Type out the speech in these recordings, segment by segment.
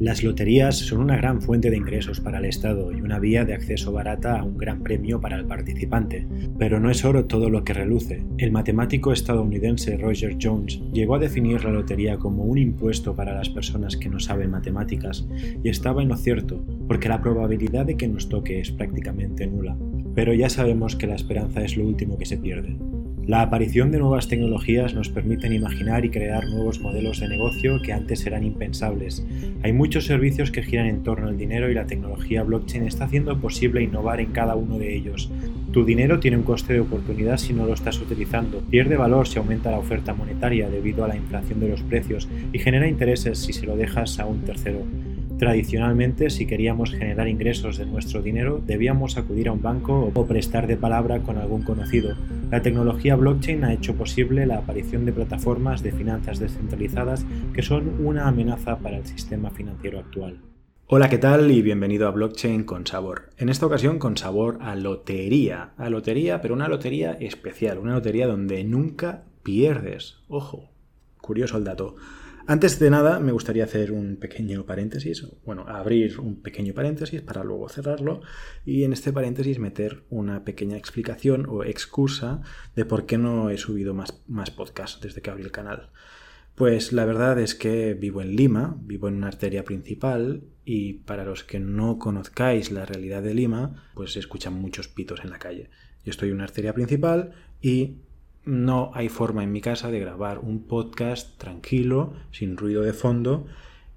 Las loterías son una gran fuente de ingresos para el Estado y una vía de acceso barata a un gran premio para el participante, pero no es oro todo lo que reluce. El matemático estadounidense Roger Jones llegó a definir la lotería como un impuesto para las personas que no saben matemáticas, y estaba en lo cierto, porque la probabilidad de que nos toque es prácticamente nula. Pero ya sabemos que la esperanza es lo último que se pierde. La aparición de nuevas tecnologías nos permiten imaginar y crear nuevos modelos de negocio que antes eran impensables. Hay muchos servicios que giran en torno al dinero y la tecnología blockchain está haciendo posible innovar en cada uno de ellos. Tu dinero tiene un coste de oportunidad si no lo estás utilizando, pierde valor si aumenta la oferta monetaria debido a la inflación de los precios y genera intereses si se lo dejas a un tercero. Tradicionalmente, si queríamos generar ingresos de nuestro dinero, debíamos acudir a un banco o prestar de palabra con algún conocido. La tecnología blockchain ha hecho posible la aparición de plataformas de finanzas descentralizadas que son una amenaza para el sistema financiero actual. Hola, ¿qué tal? Y bienvenido a Blockchain con sabor. En esta ocasión con sabor a lotería. A lotería, pero una lotería especial, una lotería donde nunca pierdes. Ojo, curioso el dato. Antes de nada, me gustaría hacer un pequeño paréntesis, bueno, abrir un pequeño paréntesis para luego cerrarlo y en este paréntesis meter una pequeña explicación o excusa de por qué no he subido más, podcasts desde que abrí el canal. Pues la verdad es que vivo en Lima, vivo en una arteria principal y para los que no conozcáis la realidad de Lima, pues se escuchan muchos pitos en la calle. Yo estoy en una arteria principal y no hay forma en mi casa de grabar un podcast tranquilo, sin ruido de fondo.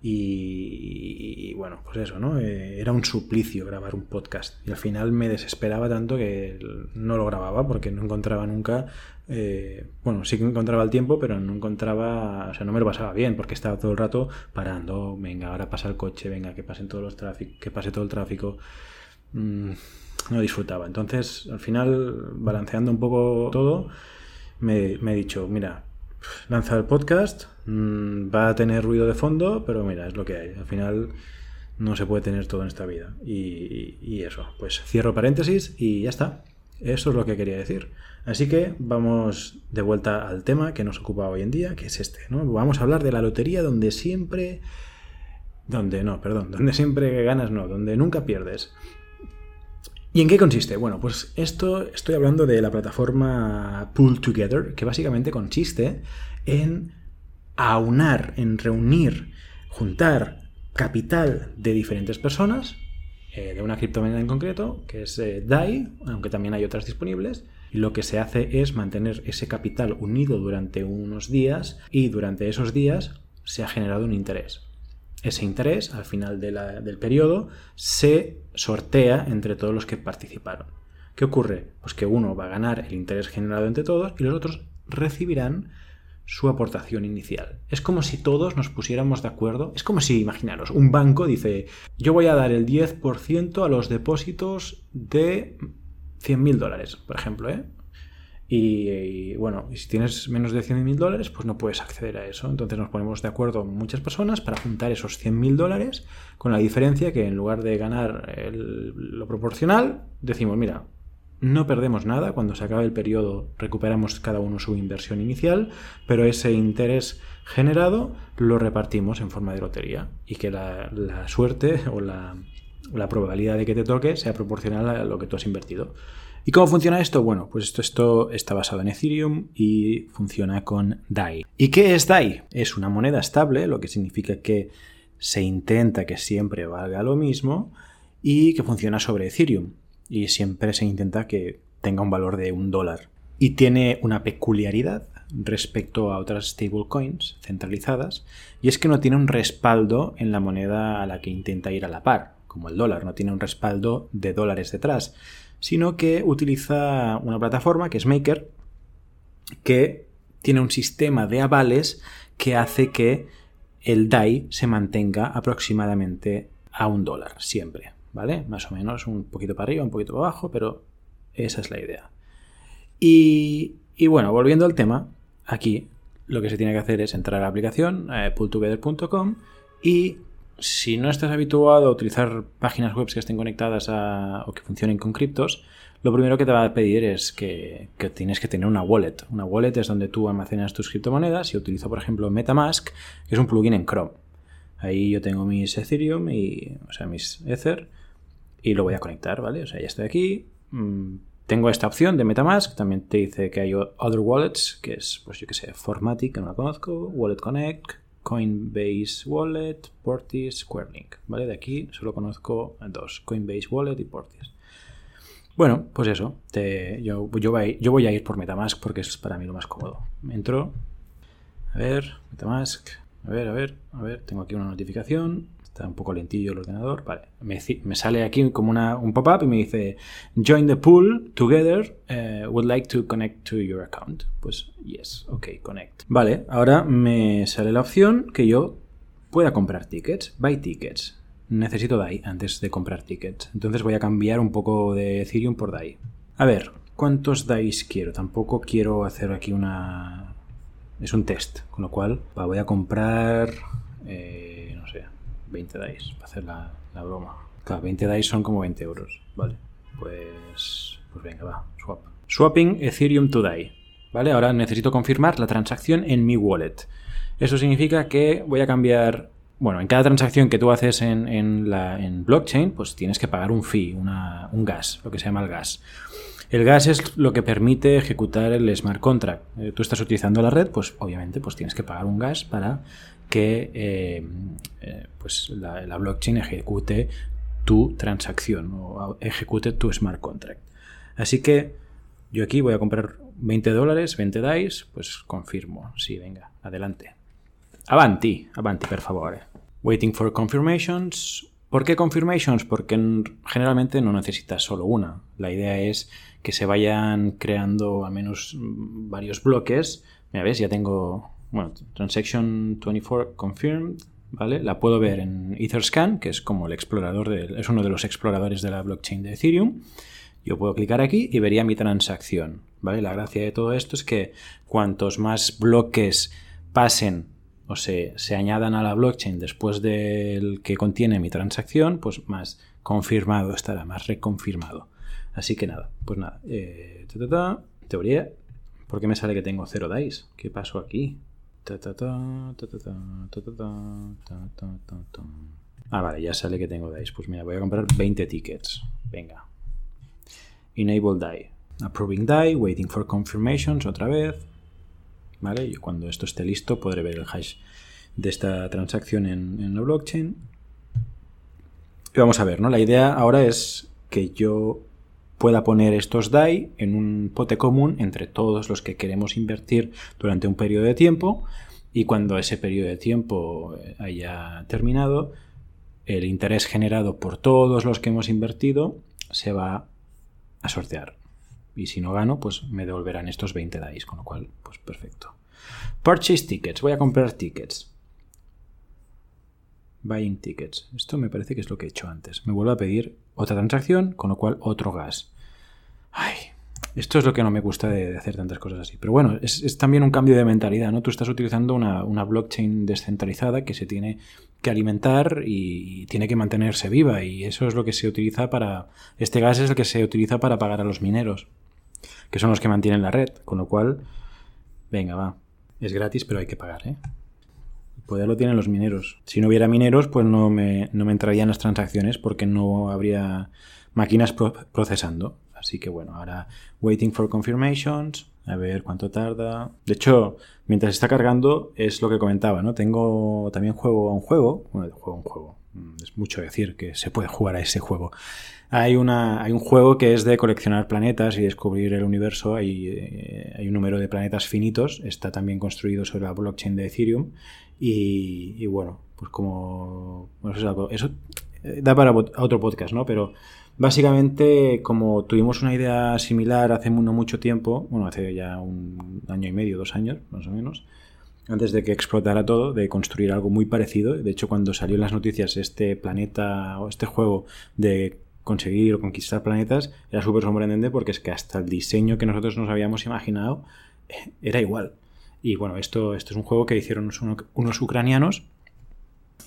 Y, bueno, pues eso, ¿no? Eh, era un suplicio grabar un podcast. Y al final me desesperaba tanto que no lo grababa porque no encontraba nunca. Eh, bueno, sí que encontraba el tiempo, pero no encontraba. O sea, no me lo pasaba bien porque estaba todo el rato parando. Venga, ahora pasa el coche, venga, que pasen todos los tráficos, que pase todo el tráfico. Mm, no disfrutaba. Entonces, al final, balanceando un poco todo me, he dicho, mira, lanza el podcast, mm, va a tener ruido de fondo, pero mira, es lo que hay. Al final no se puede tener todo en esta vida. Y, eso, pues cierro paréntesis y ya está. Eso es lo que quería decir. Así que vamos de vuelta al tema que nos ocupa hoy en día, que es este, ¿no? Vamos a hablar de la lotería donde siempre... Donde no, perdón, donde siempre ganas no, donde nunca pierdes. ¿Y en qué consiste? Bueno, pues esto estoy hablando de la plataforma Pull Together, que básicamente consiste en aunar, en reunir, juntar capital de diferentes personas, eh, de una criptomoneda en concreto, que es eh, DAI, aunque también hay otras disponibles, y lo que se hace es mantener ese capital unido durante unos días y durante esos días se ha generado un interés ese interés al final del periodo se sortea entre todos los que participaron. ¿Qué ocurre? Pues que uno va a ganar el interés generado entre todos y los otros recibirán su aportación inicial. Es como si todos nos pusiéramos de acuerdo. Es como si, imaginaros, un banco dice, yo voy a dar el 10% a los depósitos de 100.000 dólares, por ejemplo, ¿eh? Y, bueno, si tienes menos de 100.000 dólares, pues no puedes acceder a eso. Entonces nos ponemos de acuerdo muchas personas para juntar esos 100.000 dólares, con la diferencia que en lugar de ganar lo proporcional, decimos, mira, no perdemos nada, cuando se acabe el periodo recuperamos cada uno su inversión inicial, pero ese interés generado lo repartimos en forma de lotería y que la, suerte o la, la probabilidad de que te toque sea proporcional a lo que tú has invertido. ¿Y cómo funciona esto? Bueno, pues esto, esto está basado en Ethereum y funciona con DAI. ¿Y qué es DAI? Es una moneda estable, lo que significa que se intenta que siempre valga lo mismo y que funciona sobre Ethereum. Y siempre se intenta que tenga un valor de un dólar. Y tiene una peculiaridad respecto a otras stablecoins centralizadas, y es que no tiene un respaldo en la moneda a la que intenta ir a la par, como el dólar, no tiene un respaldo de dólares detrás, sino que utiliza una plataforma que es Maker, que tiene un sistema de avales que hace que el DAI se mantenga aproximadamente a un dólar siempre, ¿vale? Más o menos un poquito para arriba, un poquito para abajo, pero esa es la idea. Y, bueno, volviendo al tema, aquí lo que se tiene que hacer es entrar a la aplicación eh, pulltogether.com y si no estás habituado a utilizar páginas web que estén conectadas a, o que funcionen con criptos, lo primero que te va a pedir es que, tienes que tener una wallet. Una wallet es donde tú almacenas tus criptomonedas. y utilizo, por ejemplo, Metamask, que es un plugin en Chrome. Ahí yo tengo mis Ethereum y, o sea, mis Ether y lo voy a conectar, ¿vale? O sea, ya estoy aquí. Mm, tengo esta opción de Metamask, también te dice que hay other wallets, que es, pues yo que sé, Formatic, que no la conozco, Wallet Connect, Coinbase Wallet, Portis, Squarelink, ¿vale? De aquí solo conozco dos, Coinbase Wallet y Portis. Bueno, pues eso, yo, voy, yo voy a ir por Metamask porque es para mí lo más cómodo. Entro, a ver, Metamask, a ver, a ver, a ver, tengo aquí una notificación, Está un poco lentillo el ordenador. Vale. Me, sale aquí como una, un pop-up y me dice Join the pool together. Uh, would like to connect to your account. Pues yes, ok, connect. Vale, ahora me sale la opción que yo pueda comprar tickets. Buy tickets. Necesito DAI antes de comprar tickets. Entonces voy a cambiar un poco de Ethereum por DAI. A ver, ¿cuántos DAIs quiero? Tampoco quiero hacer aquí una... Es un test, con lo cual voy a comprar... Eh, 20 DAIs, para hacer la, broma. Claro, 20 DAIs son como 20 euros, ¿vale? Pues, pues venga, va, swap. Swapping Ethereum to DAI, ¿vale? Ahora necesito confirmar la transacción en mi wallet. Eso significa que voy a cambiar bueno, en cada transacción que tú haces en, la, en blockchain, pues tienes que pagar un fee, un gas, lo que se llama el gas. El gas es lo que permite ejecutar el smart contract. Eh, tú estás utilizando la red, pues obviamente pues tienes que pagar un gas para que eh, eh, pues la, blockchain ejecute tu transacción o ejecute tu smart contract. Así que yo aquí voy a comprar 20 dólares, 20 DAIs, pues confirmo. Sí, venga, adelante. Avanti, avanti, por favor. Waiting for confirmations. ¿Por qué confirmations? Porque generalmente no necesitas solo una. La idea es que se vayan creando al menos varios bloques. Mira, ves, ya tengo bueno, Transaction 24 Confirmed, ¿vale? La puedo ver en Etherscan, que es como el explorador, de, es uno de los exploradores de la blockchain de Ethereum. Yo puedo clicar aquí y vería mi transacción, ¿vale? La gracia de todo esto es que cuantos más bloques pasen o se, se añadan a la blockchain después del que contiene mi transacción, pues más confirmado estará, más reconfirmado. Así que nada, pues nada. Eh, teoría, ¿por qué me sale que tengo cero DAIs? ¿Qué pasó aquí? Ah, vale, ya sale que tengo DICE. Pues mira, voy a comprar 20 tickets. Venga. Enable DAI. Approving DAI, waiting for confirmations otra vez. ¿Vale? Y cuando esto esté listo podré ver el hash de esta transacción en, en la blockchain. Y vamos a ver, ¿no? La idea ahora es que yo pueda poner estos DAI en un pote común entre todos los que queremos invertir durante un periodo de tiempo y cuando ese periodo de tiempo eh, haya terminado, el interés generado por todos los que hemos invertido se va a sortear. Y si no gano, pues me devolverán estos 20 DAIs, con lo cual, pues perfecto. Purchase tickets, voy a comprar tickets. Buying tickets. Esto me parece que es lo que he hecho antes. Me vuelvo a pedir otra transacción, con lo cual otro gas. Ay, esto es lo que no me gusta de, hacer tantas cosas así. Pero bueno, es, también un cambio de mentalidad, ¿no? Tú estás utilizando una, blockchain descentralizada que se tiene que alimentar y, tiene que mantenerse viva. Y eso es lo que se utiliza para... Este gas es el que se utiliza para pagar a los mineros, que son los que mantienen la red. Con lo cual, venga, va. Es gratis, pero hay que pagar, ¿eh? El poder lo tienen los mineros. Si no hubiera mineros, pues no me, no me entrarían las transacciones porque no habría máquinas procesando. Así que bueno, ahora waiting for confirmations, a ver cuánto tarda. De hecho, mientras está cargando es lo que comentaba, ¿no? Tengo también juego a un juego, bueno, juego a un juego. Mm, es mucho decir que se puede jugar a ese juego. Hay, una, hay un juego que es de coleccionar planetas y descubrir el universo. Hay, eh, hay un número de planetas finitos. Está también construido sobre la blockchain de Ethereum. Y, bueno, pues como... eso, eso eh, da para otro podcast, ¿no? Pero Básicamente, como tuvimos una idea similar hace no mucho tiempo, bueno, hace ya un año y medio, dos años, más o menos, antes de que explotara todo, de construir algo muy parecido. De hecho, cuando salió en las noticias este planeta o este juego de conseguir o conquistar planetas, era súper sorprendente porque es que hasta el diseño que nosotros nos habíamos imaginado eh, era igual. Y bueno, esto, es un juego que hicieron unos ucranianos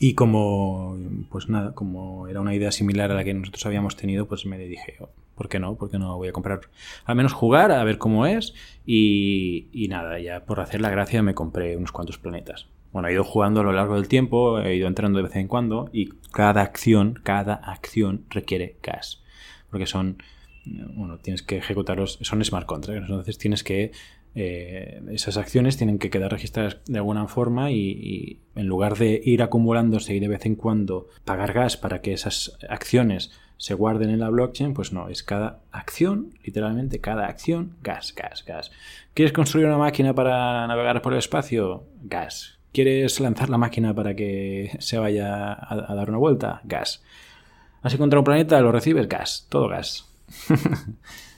y como, pues nada, como era una idea similar a la que nosotros habíamos tenido, pues me dije, oh, ¿por qué no? ¿Por qué no voy a comprar? Al menos jugar, a ver cómo es. Y, y nada, ya por hacer la gracia me compré unos cuantos planetas. bueno, he ido jugando a lo largo del tiempo, he ido entrando de vez en cuando y cada acción, cada acción requiere gas. Porque son, bueno, tienes que ejecutarlos, son smart contracts, entonces tienes que, eh, esas acciones tienen que quedar registradas de alguna forma y, en lugar de ir acumulándose y de vez en cuando pagar gas para que esas acciones se guarden en la blockchain, pues no, es cada acción, literalmente cada acción, gas, gas, gas. ¿Quieres construir una máquina para navegar por el espacio? Gas. ¿Quieres lanzar la máquina para que se vaya a, dar una vuelta? Gas. ¿Has encontrado un planeta? ¿Lo recibes? Gas. Todo gas.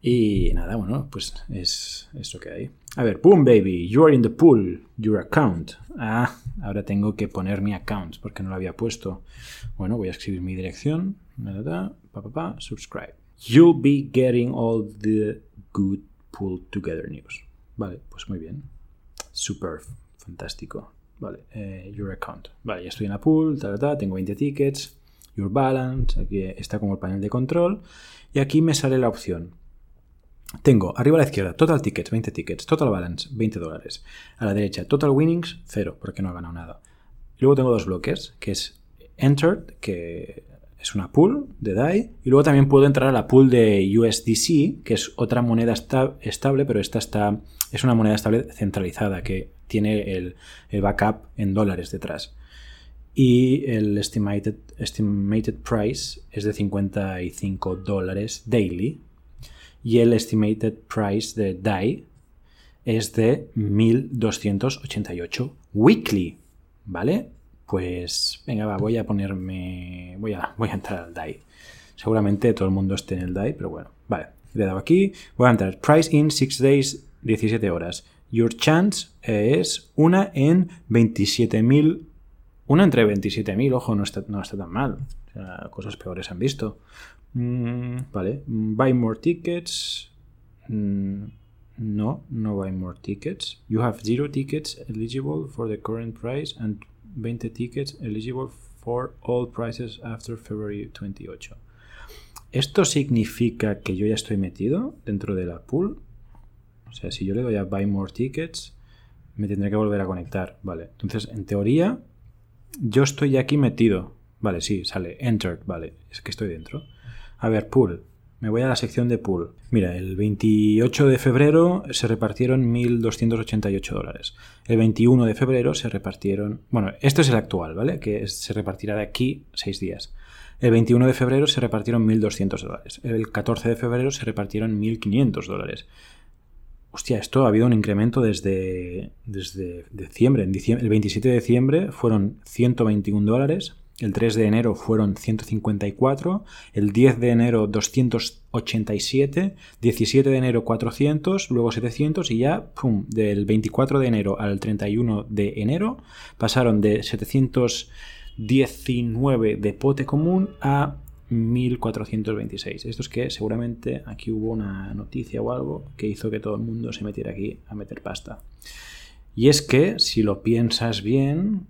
y nada, bueno, pues es eso que hay. A ver, boom baby, you are in the pool, your account. Ah, ahora tengo que poner mi account porque no lo había puesto. Bueno, voy a escribir mi dirección. Pa, pa, pa, subscribe. You'll be getting all the good pool together news. Vale, pues muy bien. Superb. Fantástico. Vale, eh, your account. Vale, ya estoy en la pool, tengo 20 tickets. Your balance, aquí está como el panel de control. Y aquí me sale la opción. Tengo arriba a la izquierda total tickets, 20 tickets, total balance, 20 dólares. A la derecha, total winnings, 0, porque no ha ganado nada. luego tengo dos bloques, que es entered, que es una pool de DAI, y luego también puedo entrar a la pool de USDC, que es otra moneda estable, pero esta está, es una moneda estable centralizada, que tiene el, backup en dólares detrás. Y el estimated, estimated price es de 55 dólares daily. Y el estimated price de DAI es de 1288 weekly. ¿Vale? Pues venga, va, voy a ponerme. Voy a, voy a entrar al DAI. Seguramente todo el mundo esté en el DAI, pero bueno, vale. Le he dado aquí. Voy a entrar. Price in 6 days, 17 horas. Your chance es una en 27.000. Una entre 27.000, ojo, no está, no está tan mal. cosas peores han visto. Mm, vale. Buy more tickets. Mm, no, no buy more tickets. You have zero tickets eligible for the current price and 20 tickets eligible for all prices after February 28. ¿Esto significa que yo ya estoy metido dentro de la pool? O sea, si yo le doy a Buy More Tickets, me tendré que volver a conectar. Vale, entonces en teoría yo estoy aquí metido. Vale, sí, sale Entered, vale, es que estoy dentro. A ver, Pool. Me voy a la sección de pool. Mira, el 28 de febrero se repartieron 1.288 dólares. El 21 de febrero se repartieron... Bueno, esto es el actual, ¿vale? Que se repartirá de aquí seis días. El 21 de febrero se repartieron 1.200 dólares. El 14 de febrero se repartieron 1.500 dólares. Hostia, esto ha habido un incremento desde, desde diciembre. Diciembre. El 27 de diciembre fueron 121 dólares. El 3 de enero fueron 154, el 10 de enero 287, 17 de enero 400, luego 700 y ya, pum, del 24 de enero al 31 de enero pasaron de 719 de pote común a 1426. Esto es que seguramente aquí hubo una noticia o algo que hizo que todo el mundo se metiera aquí a meter pasta. Y es que, si lo piensas bien,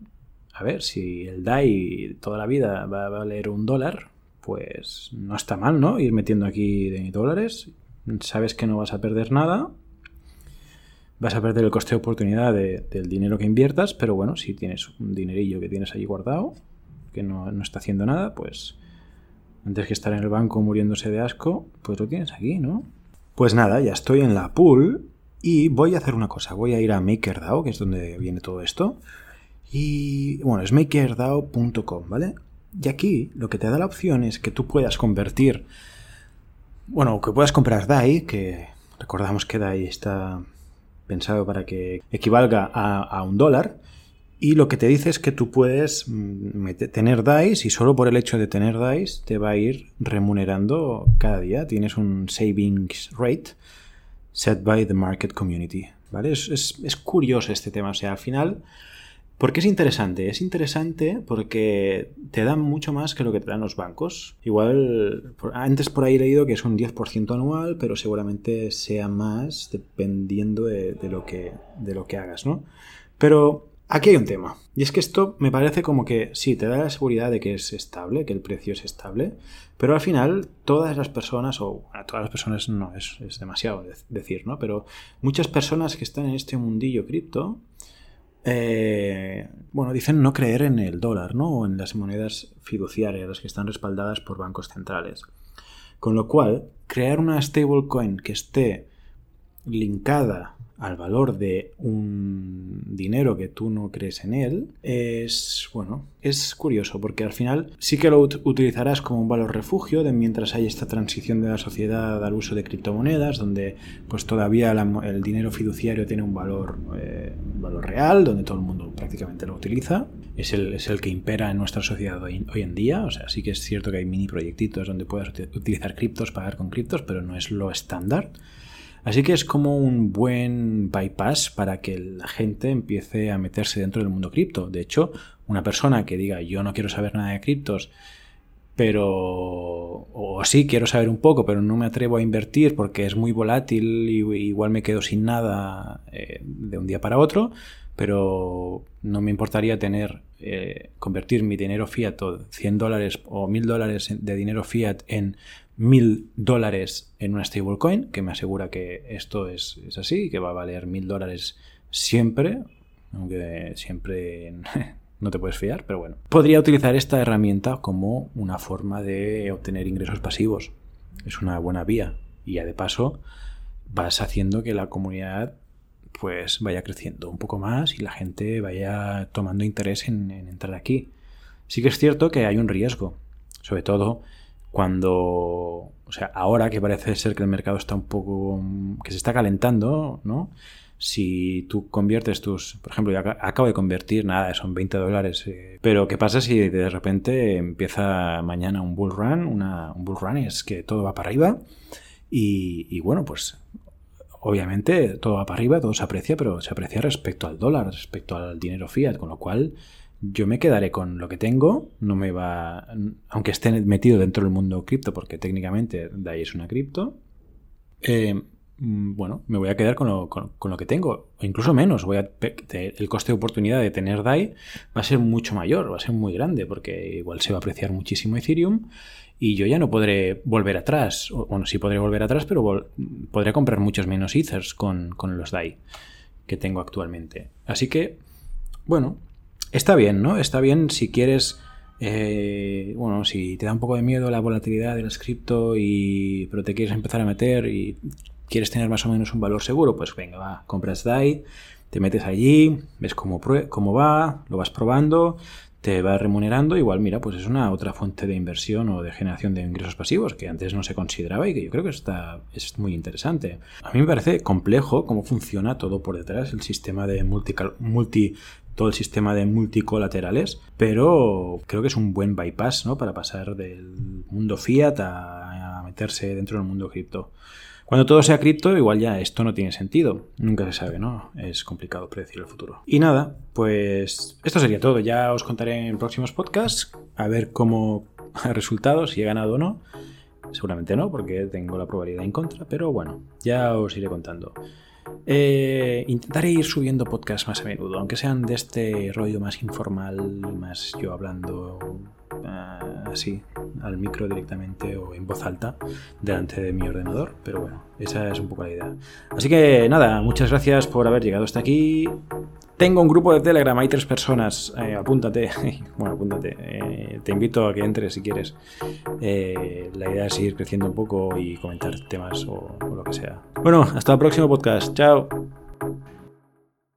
a ver, si el DAI toda la vida va a valer un dólar, pues no está mal, ¿no? Ir metiendo aquí de dólares. Sabes que no vas a perder nada. Vas a perder el coste de oportunidad del dinero que inviertas, pero bueno, si tienes un dinerillo que tienes allí guardado, que no, no está haciendo nada, pues antes que estar en el banco muriéndose de asco, pues lo tienes aquí, ¿no? Pues nada, ya estoy en la pool y voy a hacer una cosa. Voy a ir a MakerDAO, que es donde viene todo esto. Y bueno, es makerdao.com, ¿vale? Y aquí lo que te da la opción es que tú puedas convertir, bueno, que puedas comprar DAI, que recordamos que DAI está pensado para que equivalga a, un dólar. Y lo que te dice es que tú puedes mm, tener DICE y solo por el hecho de tener DICE te va a ir remunerando cada día. Tienes un savings rate set by the market community. ¿vale? Es, curioso este tema. O sea, al final, ¿por qué es interesante? Es interesante porque te dan mucho más que lo que te dan los bancos. Igual, antes por ahí he leído que es un 10% anual, pero seguramente sea más dependiendo de, lo, que, de lo que hagas, ¿no? Pero Aquí hay un tema. Y es que esto me parece como que sí, te da la seguridad de que es estable, que el precio es estable, pero al final todas las personas, o bueno, todas las personas no es, demasiado decir, ¿no? Pero muchas personas que están en este mundillo cripto eh, bueno, dicen no creer en el dólar, ¿no? O en las monedas fiduciarias, las que están respaldadas por bancos centrales. Con lo cual, crear una stablecoin que esté linkada al valor de un dinero que tú no crees en él, es, bueno, es curioso porque al final sí que lo utilizarás como un valor refugio de mientras hay esta transición de la sociedad al uso de criptomonedas, donde pues todavía el dinero fiduciario tiene un valor, eh, valor real, donde todo el mundo prácticamente lo utiliza. Es el, es el que impera en nuestra sociedad hoy, hoy, en día. O sea, sí que es cierto que hay mini proyectitos donde puedes utilizar criptos, pagar con criptos, pero no es lo estándar. Así que es como un buen bypass para que la gente empiece a meterse dentro del mundo cripto. De hecho, una persona que diga yo no quiero saber nada de criptos, pero o sí quiero saber un poco, pero no me atrevo a invertir porque es muy volátil y igual me quedo sin nada eh, de un día para otro, pero no me importaría tener eh, convertir mi dinero fiat o 100 dólares o 1000 dólares de dinero fiat en mil dólares en una stablecoin, que me asegura que esto es, así, que va a valer mil dólares siempre, aunque siempre no te puedes fiar, pero bueno. Podría utilizar esta herramienta como una forma de obtener ingresos pasivos. Es una buena vía. Y ya de paso vas haciendo que la comunidad pues vaya creciendo un poco más y la gente vaya tomando interés en entrar aquí. Sí que es cierto que hay un riesgo, sobre todo cuando, o sea, ahora que parece ser que el mercado está un poco, que se está calentando, ¿no? Si tú conviertes tus, por ejemplo, yo acabo de convertir, nada, son 20 dólares, eh, pero ¿qué pasa si de repente empieza mañana un bull run? Una, un bull run es que todo va para arriba y, y bueno, pues obviamente todo va para arriba, todo se aprecia, pero se aprecia respecto al dólar, respecto al dinero fiat, con lo cual yo me quedaré con lo que tengo, no me va, aunque esté metido dentro del mundo cripto, porque técnicamente DAI es una cripto, eh, mm, bueno, me voy a quedar con lo, con, lo, que tengo, o incluso menos. Voy el coste de oportunidad de tener DAI va a ser mucho mayor, va a ser muy grande, porque igual se va a apreciar muchísimo Ethereum y yo ya no podré volver atrás. Bueno, sí podré volver atrás, pero podré comprar muchos menos Ethers con, con los DAI que tengo actualmente. Así que, bueno, Está bien, ¿no? Está bien si quieres, eh, bueno, si te da un poco de miedo la volatilidad del cripto y pero te quieres empezar a meter y quieres tener más o menos un valor seguro, pues venga, va, compras DAI, te metes allí, ves cómo, cómo va, lo vas probando, te va remunerando, igual mira, pues es una otra fuente de inversión o de generación de ingresos pasivos que antes no se consideraba y que yo creo que está, es muy interesante. A mí me parece complejo cómo funciona todo por detrás, el sistema de multi, multi todo el sistema de multicolaterales, pero creo que es un buen bypass ¿no? para pasar del mundo fiat a, meterse dentro del mundo cripto. Cuando todo sea cripto, igual ya esto no tiene sentido. Nunca se sabe, ¿no? Es complicado predecir el futuro. Y nada, pues esto sería todo. Ya os contaré en próximos podcasts a ver cómo ha resultado, si he ganado o no. Seguramente no, porque tengo la probabilidad en contra, pero bueno, ya os iré contando. Eh, intentaré ir subiendo podcasts más a menudo, aunque sean de este rollo más informal más yo hablando ah, así al micro directamente o en voz alta delante de mi ordenador. Pero bueno, esa es un poco la idea. Así que nada, muchas gracias por haber llegado hasta aquí. Tengo un grupo de Telegram, hay tres personas. Eh, apúntate. bueno, apúntate. Eh, te invito a que entres si quieres. Eh, la idea es ir creciendo un poco y comentar temas o, o lo que sea. Bueno, hasta el próximo podcast. Chao.